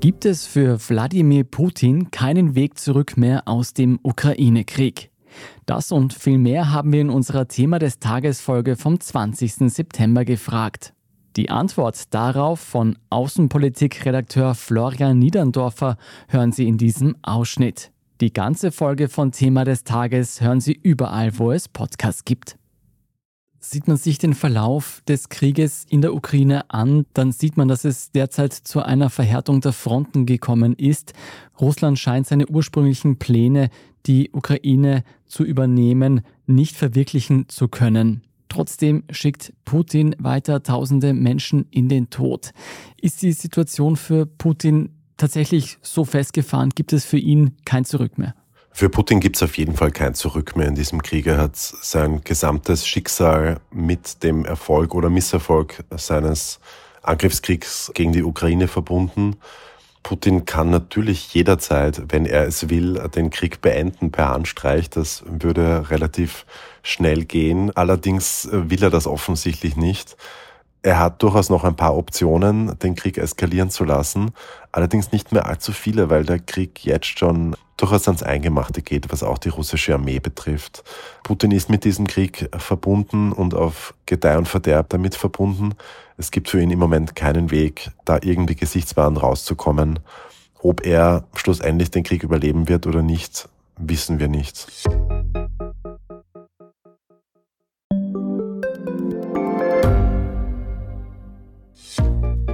Gibt es für Wladimir Putin keinen Weg zurück mehr aus dem Ukraine-Krieg? Das und viel mehr haben wir in unserer Thema des Tagesfolge vom 20. September gefragt. Die Antwort darauf von Außenpolitikredakteur Florian Niederndorfer hören Sie in diesem Ausschnitt. Die ganze Folge von Thema des Tages hören Sie überall, wo es Podcasts gibt. Sieht man sich den Verlauf des Krieges in der Ukraine an, dann sieht man, dass es derzeit zu einer Verhärtung der Fronten gekommen ist. Russland scheint seine ursprünglichen Pläne, die Ukraine zu übernehmen, nicht verwirklichen zu können. Trotzdem schickt Putin weiter tausende Menschen in den Tod. Ist die Situation für Putin tatsächlich so festgefahren? Gibt es für ihn kein Zurück mehr? Für Putin gibt es auf jeden Fall kein Zurück mehr in diesem Krieg. Er hat sein gesamtes Schicksal mit dem Erfolg oder Misserfolg seines Angriffskriegs gegen die Ukraine verbunden. Putin kann natürlich jederzeit, wenn er es will, den Krieg beenden per Handstreich. Das würde relativ schnell gehen. Allerdings will er das offensichtlich nicht. Er hat durchaus noch ein paar Optionen, den Krieg eskalieren zu lassen, allerdings nicht mehr allzu viele, weil der Krieg jetzt schon durchaus ans Eingemachte geht, was auch die russische Armee betrifft. Putin ist mit diesem Krieg verbunden und auf Gedeih und Verderb damit verbunden. Es gibt für ihn im Moment keinen Weg, da irgendwie gesichtswahrend rauszukommen. Ob er schlussendlich den Krieg überleben wird oder nicht, wissen wir nicht.